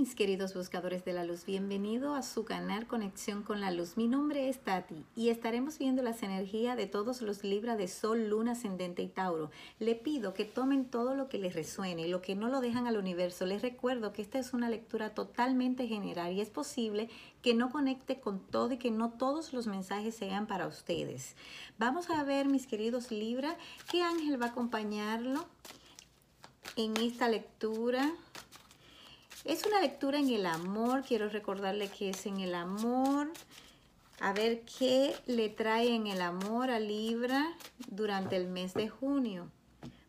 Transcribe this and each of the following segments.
mis queridos buscadores de la luz, bienvenido a su canal Conexión con la Luz. Mi nombre es Tati y estaremos viendo las energías de todos los Libra de Sol, Luna, Ascendente y Tauro. Le pido que tomen todo lo que les resuene y lo que no lo dejan al universo. Les recuerdo que esta es una lectura totalmente general y es posible que no conecte con todo y que no todos los mensajes sean para ustedes. Vamos a ver, mis queridos Libra, qué ángel va a acompañarlo en esta lectura. Es una lectura en el amor, quiero recordarle que es en el amor. A ver qué le trae en el amor a Libra durante el mes de junio.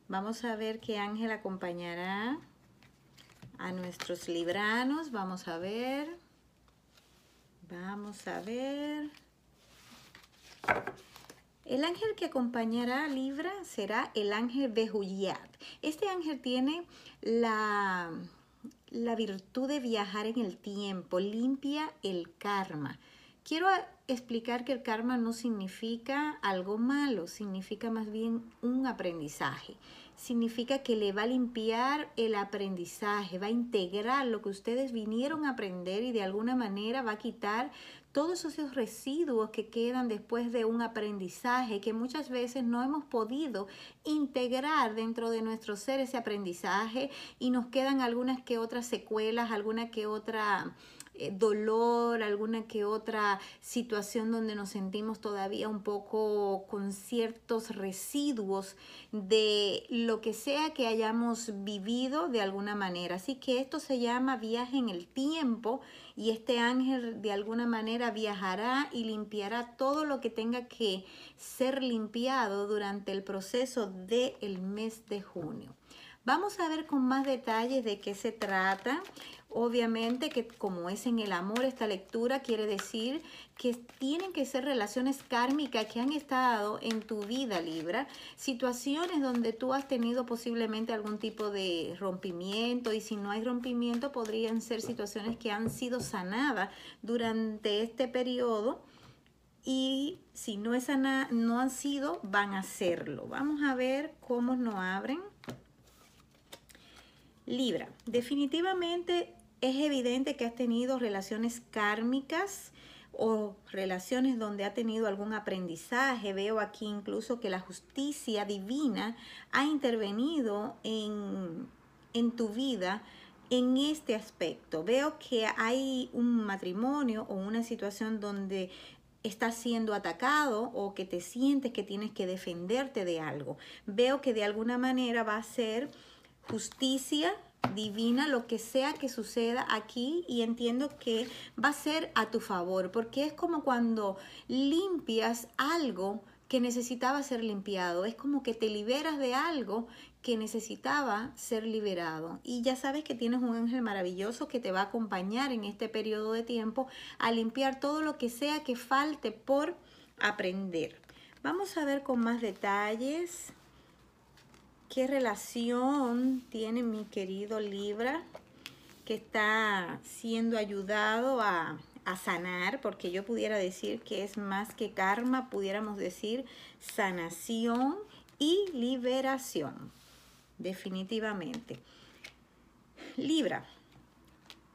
Vamos a ver qué ángel acompañará a nuestros libranos. Vamos a ver. Vamos a ver. El ángel que acompañará a Libra será el ángel Behuyat. Este ángel tiene la la virtud de viajar en el tiempo, limpia el karma. Quiero explicar que el karma no significa algo malo, significa más bien un aprendizaje. Significa que le va a limpiar el aprendizaje, va a integrar lo que ustedes vinieron a aprender y de alguna manera va a quitar todos esos residuos que quedan después de un aprendizaje que muchas veces no hemos podido integrar dentro de nuestro ser ese aprendizaje y nos quedan algunas que otras secuelas, alguna que otra dolor, alguna que otra situación donde nos sentimos todavía un poco con ciertos residuos de lo que sea que hayamos vivido de alguna manera. Así que esto se llama viaje en el tiempo y este ángel de alguna manera viajará y limpiará todo lo que tenga que ser limpiado durante el proceso del mes de junio. Vamos a ver con más detalles de qué se trata. Obviamente que como es en el amor esta lectura, quiere decir que tienen que ser relaciones kármicas que han estado en tu vida, Libra. Situaciones donde tú has tenido posiblemente algún tipo de rompimiento y si no hay rompimiento podrían ser situaciones que han sido sanadas durante este periodo y si no, es no han sido, van a hacerlo. Vamos a ver cómo nos abren. Libra, definitivamente es evidente que has tenido relaciones kármicas o relaciones donde ha tenido algún aprendizaje. Veo aquí incluso que la justicia divina ha intervenido en, en tu vida en este aspecto. Veo que hay un matrimonio o una situación donde estás siendo atacado o que te sientes que tienes que defenderte de algo. Veo que de alguna manera va a ser justicia divina, lo que sea que suceda aquí y entiendo que va a ser a tu favor, porque es como cuando limpias algo que necesitaba ser limpiado, es como que te liberas de algo que necesitaba ser liberado. Y ya sabes que tienes un ángel maravilloso que te va a acompañar en este periodo de tiempo a limpiar todo lo que sea que falte por aprender. Vamos a ver con más detalles qué relación tiene mi querido Libra que está siendo ayudado a, sanar, porque yo pudiera decir que es más que karma, pudiéramos decir sanación y liberación, definitivamente. Libra,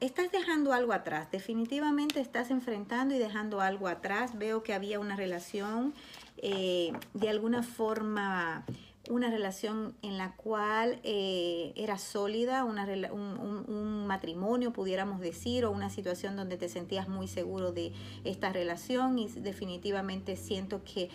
estás dejando algo atrás, definitivamente estás enfrentando y dejando algo atrás. Veo que había una relación eh, de alguna forma una relación en la cual eh, era sólida, una, un, matrimonio, pudiéramos decir, o una situación donde te sentías muy seguro de esta relación y definitivamente siento que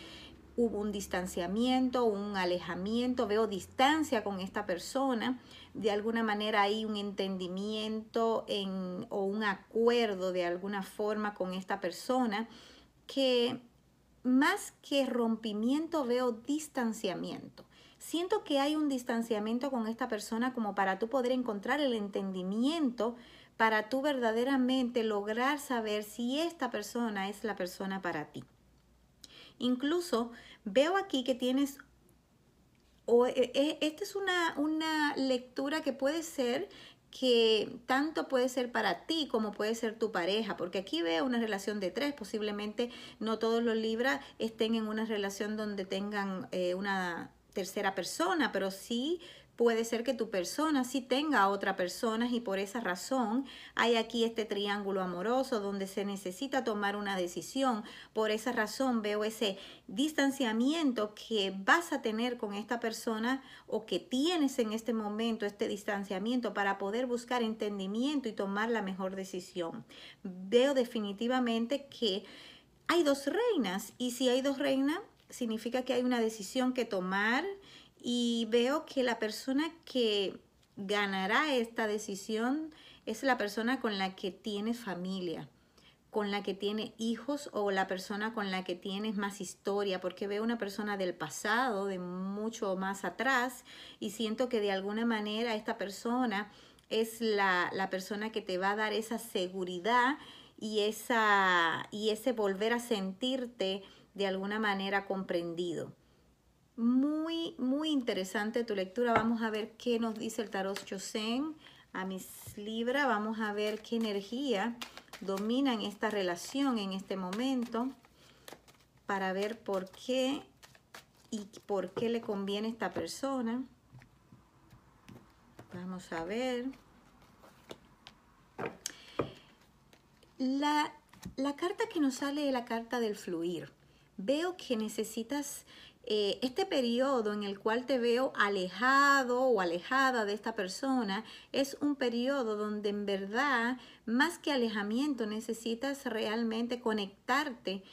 hubo un distanciamiento, un alejamiento, veo distancia con esta persona, de alguna manera hay un entendimiento en, o un acuerdo de alguna forma con esta persona que más que rompimiento veo distanciamiento siento que hay un distanciamiento con esta persona como para tú poder encontrar el entendimiento, para tú verdaderamente lograr saber si esta persona es la persona para ti. Incluso veo aquí que tienes, o, e, e, esta es una, una lectura que puede ser que tanto puede ser para ti como puede ser tu pareja, porque aquí veo una relación de tres, posiblemente no todos los Libras estén en una relación donde tengan eh, una tercera persona, pero sí puede ser que tu persona sí tenga a otra persona y por esa razón hay aquí este triángulo amoroso donde se necesita tomar una decisión. Por esa razón veo ese distanciamiento que vas a tener con esta persona o que tienes en este momento, este distanciamiento para poder buscar entendimiento y tomar la mejor decisión. Veo definitivamente que hay dos reinas y si hay dos reinas significa que hay una decisión que tomar y veo que la persona que ganará esta decisión es la persona con la que tienes familia, con la que tiene hijos o la persona con la que tienes más historia, porque veo una persona del pasado, de mucho más atrás, y siento que de alguna manera esta persona es la, la persona que te va a dar esa seguridad y, esa, y ese volver a sentirte de alguna manera comprendido. Muy, muy interesante tu lectura. Vamos a ver qué nos dice el tarot Chosen a mis Libra. Vamos a ver qué energía domina en esta relación en este momento para ver por qué y por qué le conviene esta persona. Vamos a ver. La, la carta que nos sale es la carta del fluir. Veo que necesitas eh, este periodo en el cual te veo alejado o alejada de esta persona es un periodo donde en verdad, más que alejamiento, necesitas realmente conectarte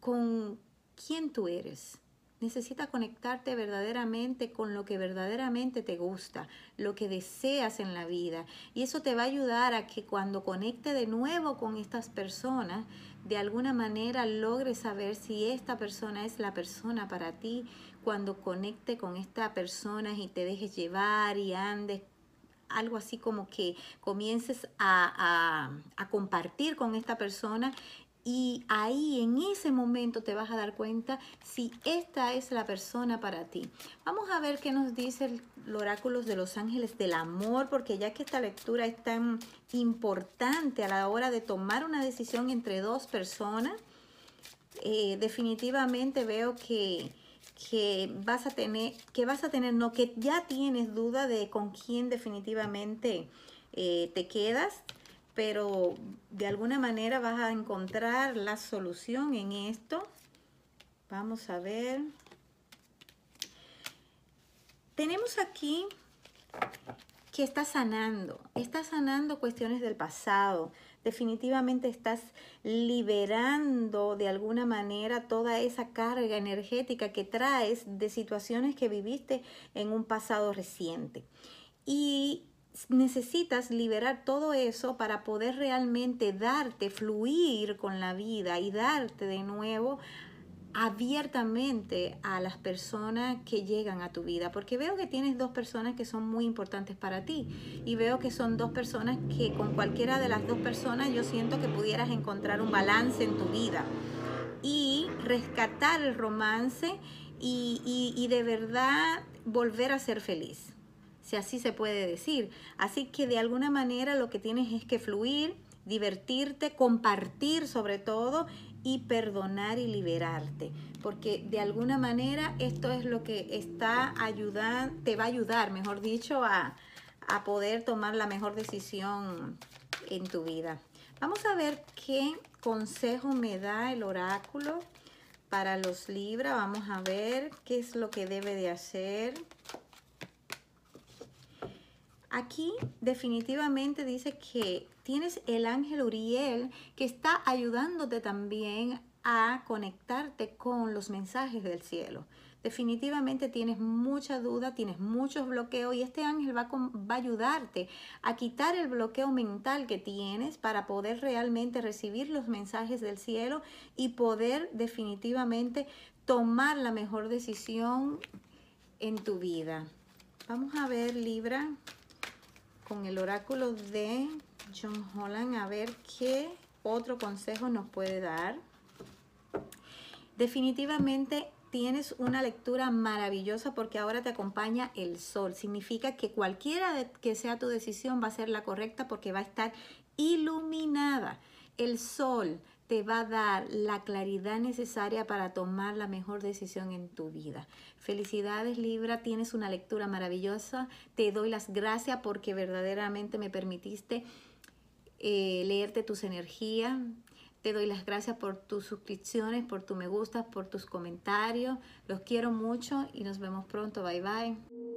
con quién tú eres. Necesitas conectarte verdaderamente con lo que verdaderamente te gusta, lo que deseas en la vida. Y eso te va a ayudar a que cuando conecte de nuevo con estas personas, de alguna manera logres saber si esta persona es la persona para ti, cuando conecte con esta persona y te dejes llevar y andes algo así como que comiences a, a, compartir con esta persona y ahí en ese momento te vas a dar cuenta si esta es la persona para ti. Vamos a ver qué nos dice el oráculo de los ángeles del amor, porque ya que esta lectura es tan importante a la hora de tomar una decisión entre dos personas, eh, definitivamente veo que, que vas a tener, que vas a tener, no, que ya tienes duda de con quién definitivamente eh, te quedas pero de alguna manera vas a encontrar la solución en esto. Vamos a ver. Tenemos aquí que está sanando, está sanando cuestiones del pasado. Definitivamente estás liberando de alguna manera toda esa carga energética que traes de situaciones que viviste en un pasado reciente. Y necesitas liberar todo eso para poder realmente darte, fluir con la vida y darte de nuevo abiertamente a las personas que llegan a tu vida, porque veo que tienes dos personas que son muy importantes para ti y veo que son dos personas que con cualquiera de las dos personas yo siento que pudieras encontrar un balance en tu vida y rescatar el romance y, y de verdad volver a ser feliz si así se puede decir. Así que de alguna manera lo que tienes es que fluir, divertirte, compartir sobre todo y perdonar y liberarte. Porque de alguna manera esto es lo que está ayudando, te va a ayudar, mejor dicho, a, a poder tomar la mejor decisión en tu vida. Vamos a ver qué consejo me da el oráculo para los Libra. Vamos a ver qué es lo que debe de hacer. Aquí definitivamente dice que tienes el ángel Uriel que está ayudándote también a conectarte con los mensajes del cielo. Definitivamente tienes mucha duda, tienes muchos bloqueos y este ángel va, a ayudarte a quitar el bloqueo mental que tienes para poder realmente recibir los mensajes del cielo y poder definitivamente tomar la mejor decisión en tu vida. Vamos a ver Libra con el oráculo de John Holland a ver qué otro consejo nos puede dar. Definitivamente tienes una lectura maravillosa porque ahora te acompaña el sol. Significa que cualquiera que sea tu decisión va a ser la correcta porque va a estar iluminada. El sol te va a dar la claridad necesaria para tomar la mejor decisión en tu vida. Felicidades Libra, tienes una lectura maravillosa. Te doy las gracias porque verdaderamente me permitiste eh, leerte tus energías. Te doy las gracias por tus suscripciones, por tu me gusta, por tus comentarios. Los quiero mucho y nos vemos pronto. Bye bye.